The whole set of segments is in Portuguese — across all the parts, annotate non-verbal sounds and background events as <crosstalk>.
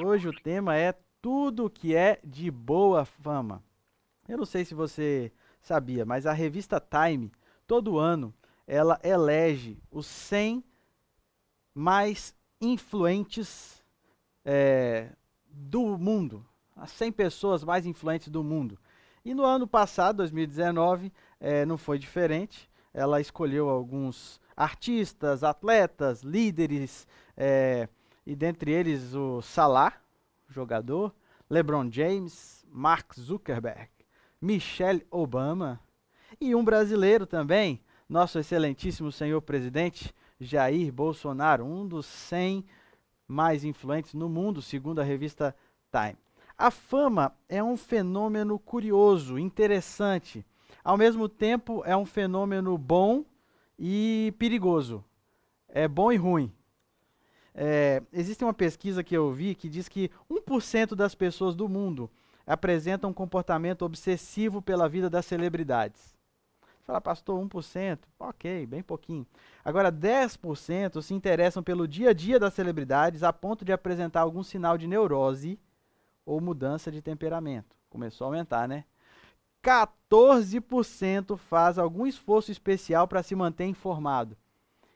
Hoje o tema é tudo que é de boa fama. Eu não sei se você sabia, mas a revista Time, todo ano, ela elege os 100 mais influentes é, do mundo, as 100 pessoas mais influentes do mundo. E no ano passado, 2019, é, não foi diferente. Ela escolheu alguns artistas, atletas, líderes, é, e dentre eles o Salah, jogador, LeBron James, Mark Zuckerberg, Michelle Obama e um brasileiro também, nosso excelentíssimo senhor presidente Jair Bolsonaro, um dos 100 mais influentes no mundo, segundo a revista Time. A fama é um fenômeno curioso, interessante. Ao mesmo tempo, é um fenômeno bom e perigoso. É bom e ruim. É, existe uma pesquisa que eu vi que diz que 1% das pessoas do mundo apresentam um comportamento obsessivo pela vida das celebridades. Fala, pastor, 1%? Ok, bem pouquinho. Agora, 10% se interessam pelo dia a dia das celebridades a ponto de apresentar algum sinal de neurose ou mudança de temperamento. Começou a aumentar, né? 14% faz algum esforço especial para se manter informado.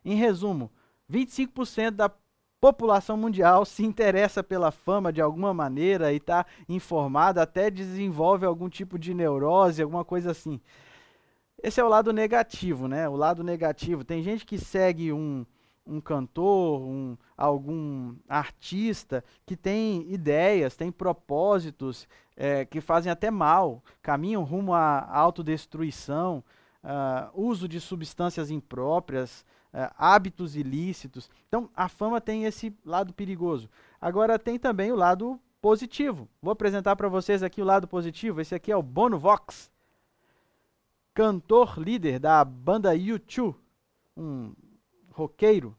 Em resumo, 25% da população mundial se interessa pela fama de alguma maneira e está informada, até desenvolve algum tipo de neurose, alguma coisa assim. Esse é o lado negativo, né? O lado negativo. Tem gente que segue um, um cantor, um, algum artista que tem ideias, tem propósitos é, que fazem até mal, caminham rumo à autodestruição, uh, uso de substâncias impróprias, hábitos ilícitos. Então, a fama tem esse lado perigoso. Agora, tem também o lado positivo. Vou apresentar para vocês aqui o lado positivo. Esse aqui é o Bono Vox cantor líder da banda U2, um roqueiro.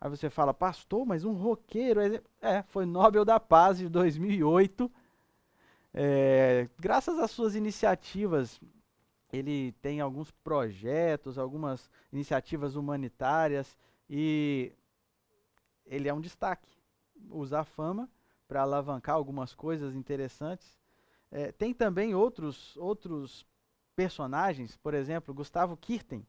Aí você fala, pastor, mas um roqueiro. É, foi Nobel da Paz de 2008. É, graças às suas iniciativas, ele tem alguns projetos, algumas iniciativas humanitárias e ele é um destaque. Usa a fama para alavancar algumas coisas interessantes. É, tem também outros, outros personagens, por exemplo, Gustavo Kirten.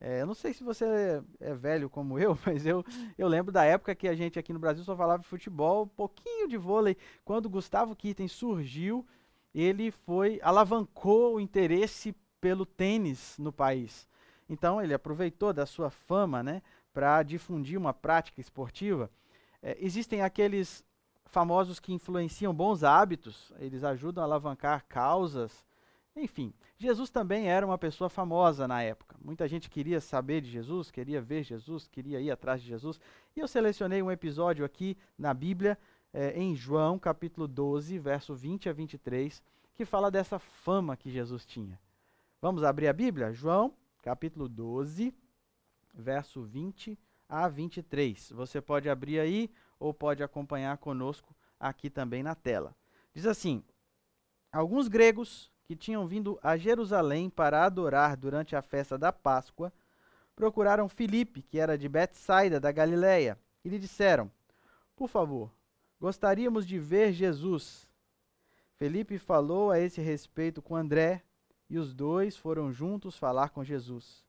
É, eu não sei se você é, é velho como eu, <laughs> mas eu, eu lembro da época que a gente aqui no Brasil só falava de futebol, um pouquinho de vôlei. Quando Gustavo Kirten surgiu, ele foi alavancou o interesse pelo tênis no país. Então ele aproveitou da sua fama, né, para difundir uma prática esportiva. É, existem aqueles famosos que influenciam bons hábitos, eles ajudam a alavancar causas enfim, Jesus também era uma pessoa famosa na época. Muita gente queria saber de Jesus, queria ver Jesus, queria ir atrás de Jesus. E eu selecionei um episódio aqui na Bíblia, é, em João, capítulo 12, verso 20 a 23, que fala dessa fama que Jesus tinha. Vamos abrir a Bíblia? João, capítulo 12, verso 20 a 23. Você pode abrir aí ou pode acompanhar conosco aqui também na tela. Diz assim: Alguns gregos que tinham vindo a Jerusalém para adorar durante a festa da Páscoa, procuraram Filipe, que era de Betsaida, da Galiléia, e lhe disseram: Por favor, gostaríamos de ver Jesus. Felipe falou a esse respeito com André, e os dois foram juntos falar com Jesus.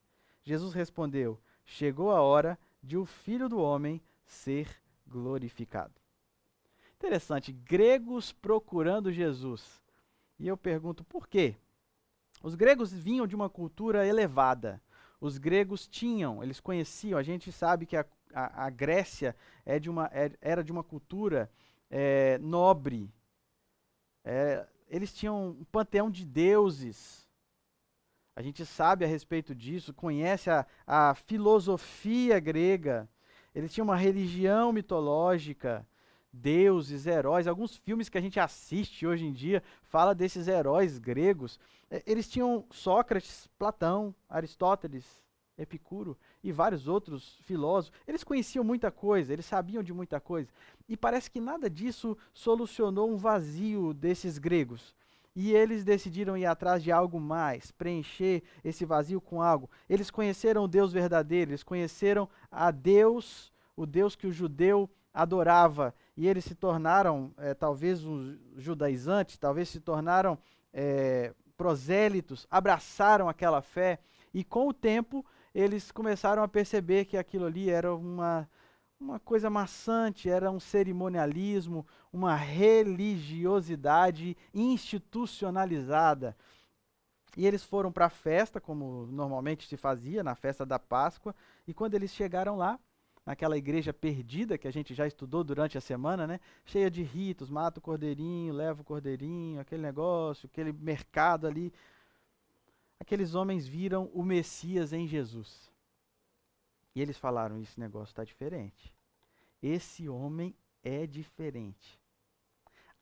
Jesus respondeu: Chegou a hora de o Filho do Homem ser glorificado. Interessante, gregos procurando Jesus. E eu pergunto por quê? Os gregos vinham de uma cultura elevada. Os gregos tinham, eles conheciam, a gente sabe que a, a, a Grécia é de uma, é, era de uma cultura é, nobre. É, eles tinham um panteão de deuses. A gente sabe a respeito disso, conhece a, a filosofia grega. Eles tinham uma religião mitológica deuses, heróis. Alguns filmes que a gente assiste hoje em dia fala desses heróis gregos. Eles tinham Sócrates, Platão, Aristóteles, Epicuro e vários outros filósofos. Eles conheciam muita coisa, eles sabiam de muita coisa. E parece que nada disso solucionou um vazio desses gregos. E eles decidiram ir atrás de algo mais, preencher esse vazio com algo. Eles conheceram o Deus verdadeiro, eles conheceram a Deus, o Deus que o judeu adorava e eles se tornaram, é, talvez, os judaizantes, talvez se tornaram é, prosélitos, abraçaram aquela fé e com o tempo eles começaram a perceber que aquilo ali era uma, uma coisa maçante, era um cerimonialismo, uma religiosidade institucionalizada. E eles foram para a festa, como normalmente se fazia, na festa da Páscoa, e quando eles chegaram lá, naquela igreja perdida que a gente já estudou durante a semana, né? Cheia de ritos, mata o cordeirinho, leva o cordeirinho, aquele negócio, aquele mercado ali. Aqueles homens viram o Messias em Jesus. E eles falaram: esse negócio está diferente. Esse homem é diferente.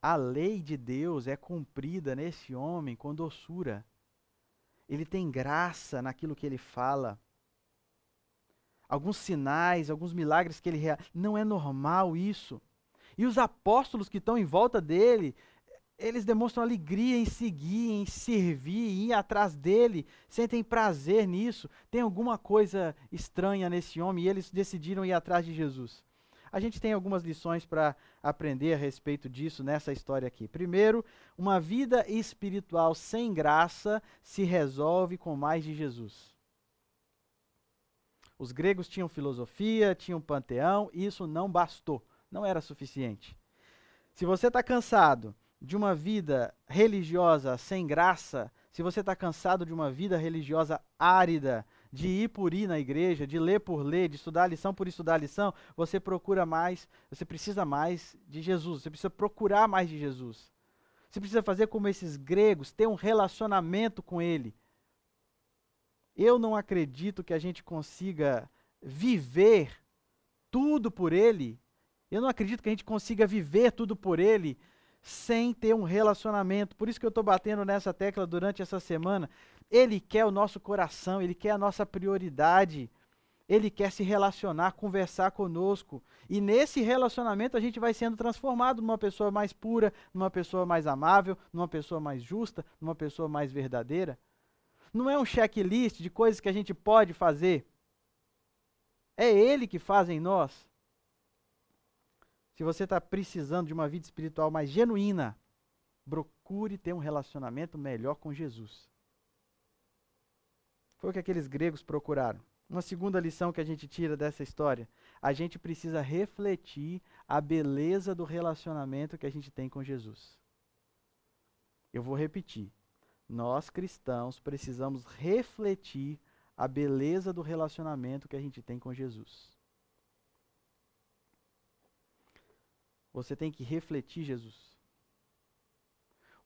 A lei de Deus é cumprida nesse homem com doçura. Ele tem graça naquilo que ele fala alguns sinais, alguns milagres que ele realiza. Não é normal isso. E os apóstolos que estão em volta dele, eles demonstram alegria em seguir, em servir, em ir atrás dele, sentem prazer nisso. Tem alguma coisa estranha nesse homem e eles decidiram ir atrás de Jesus. A gente tem algumas lições para aprender a respeito disso nessa história aqui. Primeiro, uma vida espiritual sem graça se resolve com mais de Jesus. Os gregos tinham filosofia, tinham panteão, e isso não bastou, não era suficiente. Se você está cansado de uma vida religiosa sem graça, se você está cansado de uma vida religiosa árida, de ir por ir na igreja, de ler por ler, de estudar lição por estudar lição, você procura mais, você precisa mais de Jesus, você precisa procurar mais de Jesus. Você precisa fazer como esses gregos, ter um relacionamento com Ele. Eu não acredito que a gente consiga viver tudo por Ele. Eu não acredito que a gente consiga viver tudo por Ele sem ter um relacionamento. Por isso que eu estou batendo nessa tecla durante essa semana. Ele quer o nosso coração, Ele quer a nossa prioridade. Ele quer se relacionar, conversar conosco. E nesse relacionamento a gente vai sendo transformado numa pessoa mais pura, numa pessoa mais amável, numa pessoa mais justa, numa pessoa mais verdadeira. Não é um checklist de coisas que a gente pode fazer. É Ele que faz em nós. Se você está precisando de uma vida espiritual mais genuína, procure ter um relacionamento melhor com Jesus. Foi o que aqueles gregos procuraram. Uma segunda lição que a gente tira dessa história: a gente precisa refletir a beleza do relacionamento que a gente tem com Jesus. Eu vou repetir nós cristãos precisamos refletir a beleza do relacionamento que a gente tem com Jesus. Você tem que refletir Jesus.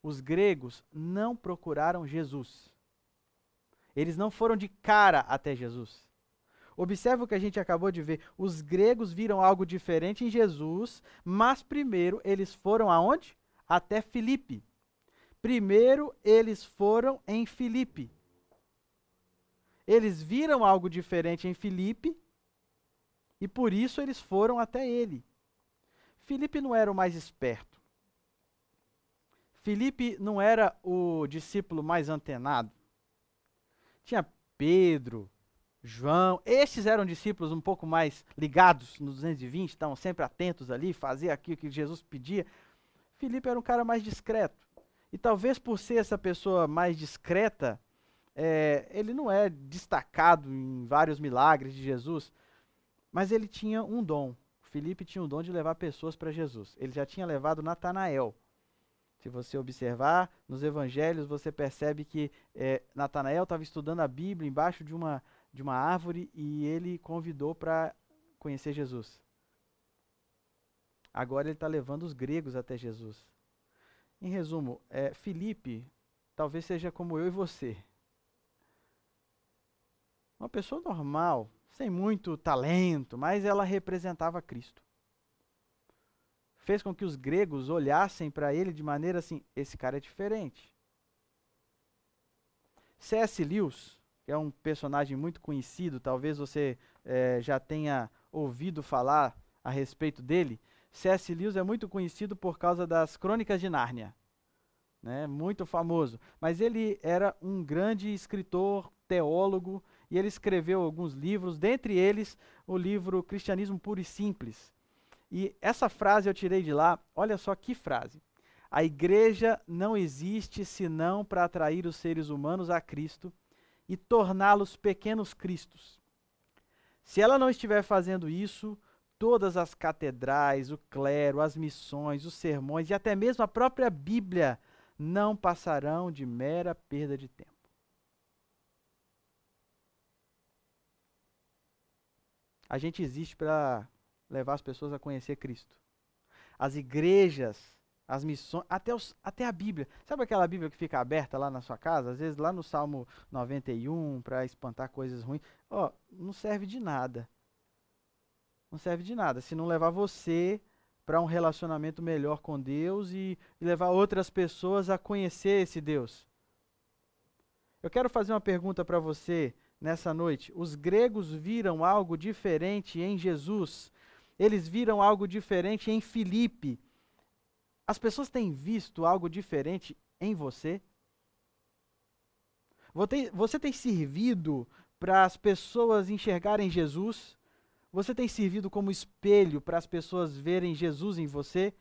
Os gregos não procuraram Jesus. Eles não foram de cara até Jesus. Observe o que a gente acabou de ver. Os gregos viram algo diferente em Jesus, mas primeiro eles foram aonde? Até Filipe. Primeiro eles foram em Filipe. Eles viram algo diferente em Filipe e por isso eles foram até ele. Filipe não era o mais esperto. Filipe não era o discípulo mais antenado. Tinha Pedro, João, estes eram discípulos um pouco mais ligados nos 220, estavam sempre atentos ali, fazer aquilo que Jesus pedia. Filipe era um cara mais discreto. E talvez por ser essa pessoa mais discreta, é, ele não é destacado em vários milagres de Jesus, mas ele tinha um dom. Felipe tinha o dom de levar pessoas para Jesus. Ele já tinha levado Natanael. Se você observar nos evangelhos, você percebe que é, Natanael estava estudando a Bíblia embaixo de uma, de uma árvore e ele convidou para conhecer Jesus. Agora ele está levando os gregos até Jesus. Em resumo, é, Felipe talvez seja como eu e você. Uma pessoa normal, sem muito talento, mas ela representava Cristo. Fez com que os gregos olhassem para ele de maneira assim: esse cara é diferente. C.S. Lewis, que é um personagem muito conhecido, talvez você é, já tenha ouvido falar a respeito dele. C.S. Lewis é muito conhecido por causa das Crônicas de Nárnia, né? muito famoso. Mas ele era um grande escritor, teólogo, e ele escreveu alguns livros, dentre eles o livro Cristianismo Puro e Simples. E essa frase eu tirei de lá, olha só que frase. A igreja não existe senão para atrair os seres humanos a Cristo e torná-los pequenos cristos. Se ela não estiver fazendo isso, todas as catedrais, o clero, as missões, os sermões e até mesmo a própria Bíblia não passarão de mera perda de tempo. A gente existe para levar as pessoas a conhecer Cristo. As igrejas as missões, até, os, até a Bíblia. Sabe aquela Bíblia que fica aberta lá na sua casa? Às vezes lá no Salmo 91, para espantar coisas ruins. Ó, não serve de nada. Não serve de nada se não levar você para um relacionamento melhor com Deus e, e levar outras pessoas a conhecer esse Deus. Eu quero fazer uma pergunta para você nessa noite. Os gregos viram algo diferente em Jesus. Eles viram algo diferente em Filipe as pessoas têm visto algo diferente em você? Você tem servido para as pessoas enxergarem Jesus? Você tem servido como espelho para as pessoas verem Jesus em você?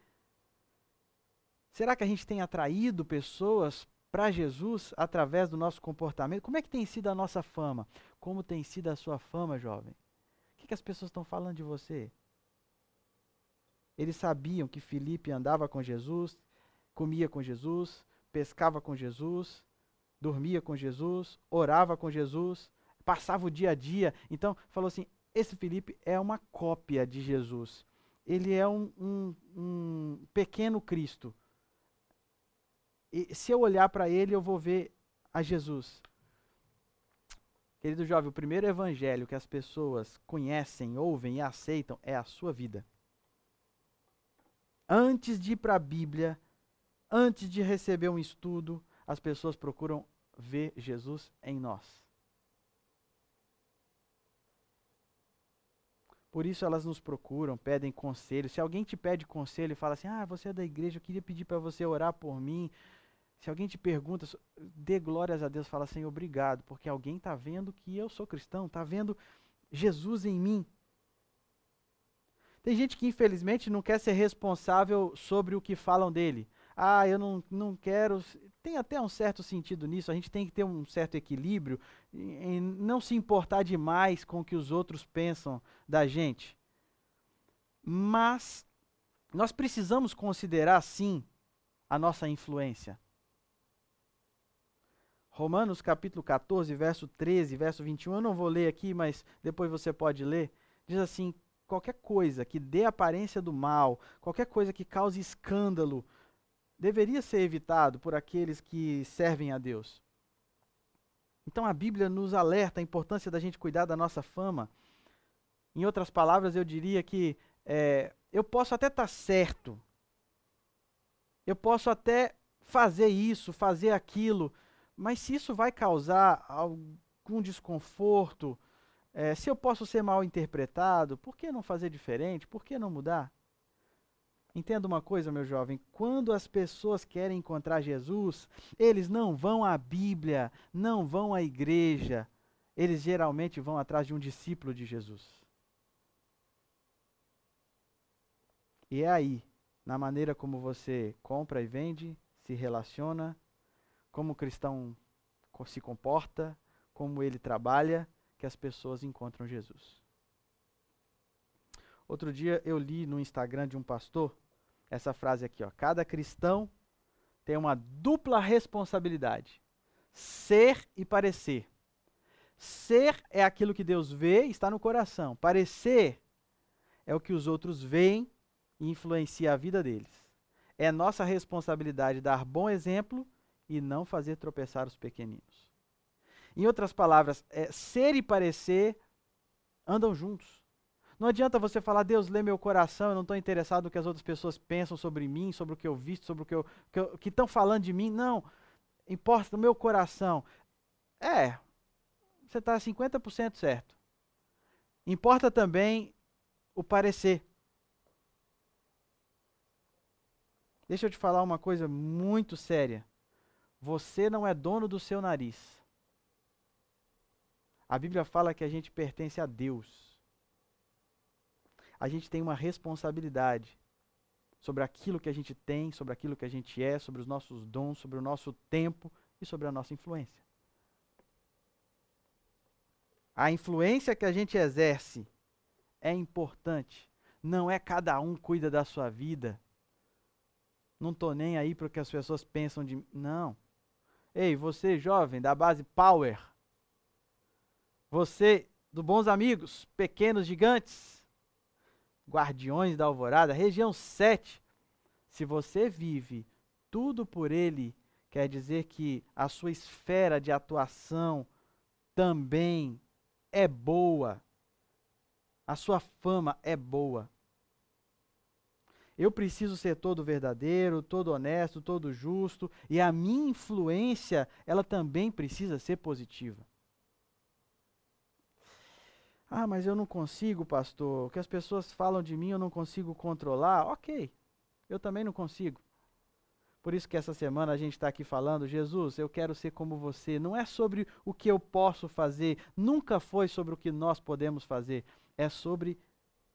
Será que a gente tem atraído pessoas para Jesus através do nosso comportamento? Como é que tem sido a nossa fama? Como tem sido a sua fama, jovem? O que, que as pessoas estão falando de você? Eles sabiam que Filipe andava com Jesus, comia com Jesus, pescava com Jesus, dormia com Jesus, orava com Jesus, passava o dia a dia. Então, falou assim: esse Filipe é uma cópia de Jesus. Ele é um, um, um pequeno Cristo. E se eu olhar para ele, eu vou ver a Jesus. Querido jovem, o primeiro evangelho que as pessoas conhecem, ouvem e aceitam é a sua vida antes de ir para a Bíblia, antes de receber um estudo, as pessoas procuram ver Jesus em nós. Por isso elas nos procuram, pedem conselho. Se alguém te pede conselho e fala assim: "Ah, você é da igreja, eu queria pedir para você orar por mim". Se alguém te pergunta, dê glórias a Deus, fala assim: "Obrigado", porque alguém está vendo que eu sou cristão, está vendo Jesus em mim. Tem gente que, infelizmente, não quer ser responsável sobre o que falam dele. Ah, eu não, não quero. Tem até um certo sentido nisso, a gente tem que ter um certo equilíbrio em não se importar demais com o que os outros pensam da gente. Mas nós precisamos considerar, sim, a nossa influência. Romanos capítulo 14, verso 13, verso 21, eu não vou ler aqui, mas depois você pode ler. Diz assim: qualquer coisa que dê aparência do mal, qualquer coisa que cause escândalo, deveria ser evitado por aqueles que servem a Deus. Então a Bíblia nos alerta a importância da gente cuidar da nossa fama. Em outras palavras, eu diria que é, eu posso até estar tá certo, eu posso até fazer isso, fazer aquilo, mas se isso vai causar algum desconforto, é, se eu posso ser mal interpretado, por que não fazer diferente? Por que não mudar? Entenda uma coisa, meu jovem: quando as pessoas querem encontrar Jesus, eles não vão à Bíblia, não vão à igreja, eles geralmente vão atrás de um discípulo de Jesus. E é aí, na maneira como você compra e vende, se relaciona, como o cristão se comporta, como ele trabalha, que as pessoas encontram Jesus. Outro dia eu li no Instagram de um pastor essa frase aqui, ó: Cada cristão tem uma dupla responsabilidade: ser e parecer. Ser é aquilo que Deus vê e está no coração. Parecer é o que os outros veem e influencia a vida deles. É nossa responsabilidade dar bom exemplo e não fazer tropeçar os pequeninos. Em outras palavras, é, ser e parecer andam juntos. Não adianta você falar, Deus, lê meu coração, eu não estou interessado no que as outras pessoas pensam sobre mim, sobre o que eu visto, sobre o que estão que que falando de mim. Não. Importa o meu coração. É, você está 50% certo. Importa também o parecer. Deixa eu te falar uma coisa muito séria. Você não é dono do seu nariz. A Bíblia fala que a gente pertence a Deus. A gente tem uma responsabilidade sobre aquilo que a gente tem, sobre aquilo que a gente é, sobre os nossos dons, sobre o nosso tempo e sobre a nossa influência. A influência que a gente exerce é importante. Não é cada um cuida da sua vida. Não estou nem aí para o que as pessoas pensam de mim. Não. Ei, você jovem da base Power. Você do Bons Amigos, Pequenos Gigantes. Guardiões da Alvorada, região 7. Se você vive tudo por ele, quer dizer que a sua esfera de atuação também é boa. A sua fama é boa. Eu preciso ser todo verdadeiro, todo honesto, todo justo, e a minha influência, ela também precisa ser positiva. Ah, mas eu não consigo, pastor. O que as pessoas falam de mim eu não consigo controlar. Ok, eu também não consigo. Por isso que essa semana a gente está aqui falando, Jesus, eu quero ser como você. Não é sobre o que eu posso fazer, nunca foi sobre o que nós podemos fazer. É sobre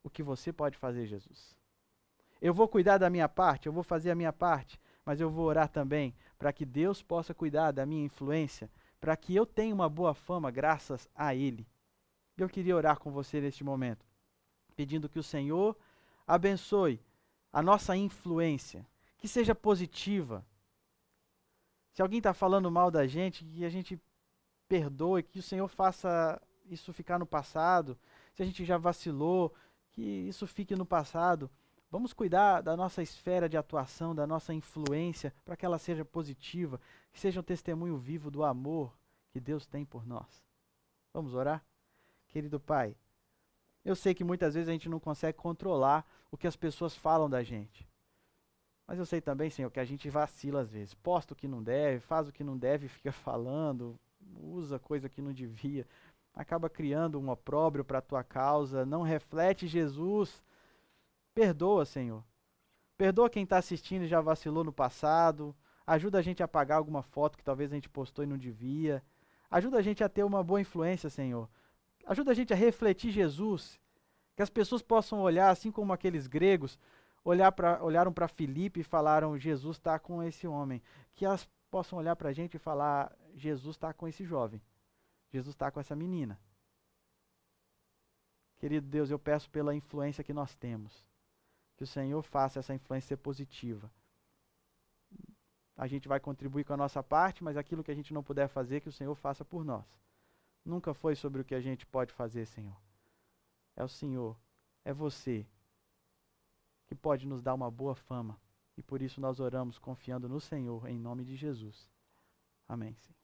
o que você pode fazer, Jesus. Eu vou cuidar da minha parte, eu vou fazer a minha parte, mas eu vou orar também para que Deus possa cuidar da minha influência, para que eu tenha uma boa fama graças a Ele. Eu queria orar com você neste momento, pedindo que o Senhor abençoe a nossa influência que seja positiva. Se alguém está falando mal da gente, que a gente perdoe, que o Senhor faça isso ficar no passado. Se a gente já vacilou, que isso fique no passado. Vamos cuidar da nossa esfera de atuação, da nossa influência, para que ela seja positiva, que seja um testemunho vivo do amor que Deus tem por nós. Vamos orar? Querido Pai, eu sei que muitas vezes a gente não consegue controlar o que as pessoas falam da gente. Mas eu sei também, Senhor, que a gente vacila às vezes. Posta o que não deve, faz o que não deve, <laughs> fica falando, usa coisa que não devia, acaba criando um opróbrio para a tua causa, não reflete Jesus. Perdoa, Senhor. Perdoa quem está assistindo e já vacilou no passado. Ajuda a gente a apagar alguma foto que talvez a gente postou e não devia. Ajuda a gente a ter uma boa influência, Senhor. Ajuda a gente a refletir Jesus. Que as pessoas possam olhar, assim como aqueles gregos, olhar pra, olharam para Filipe e falaram: Jesus está com esse homem. Que elas possam olhar para a gente e falar: Jesus está com esse jovem. Jesus está com essa menina. Querido Deus, eu peço pela influência que nós temos. Que o Senhor faça essa influência ser positiva. A gente vai contribuir com a nossa parte, mas aquilo que a gente não puder fazer, que o Senhor faça por nós. Nunca foi sobre o que a gente pode fazer, Senhor. É o Senhor, é você que pode nos dar uma boa fama. E por isso nós oramos confiando no Senhor, em nome de Jesus. Amém. Senhor.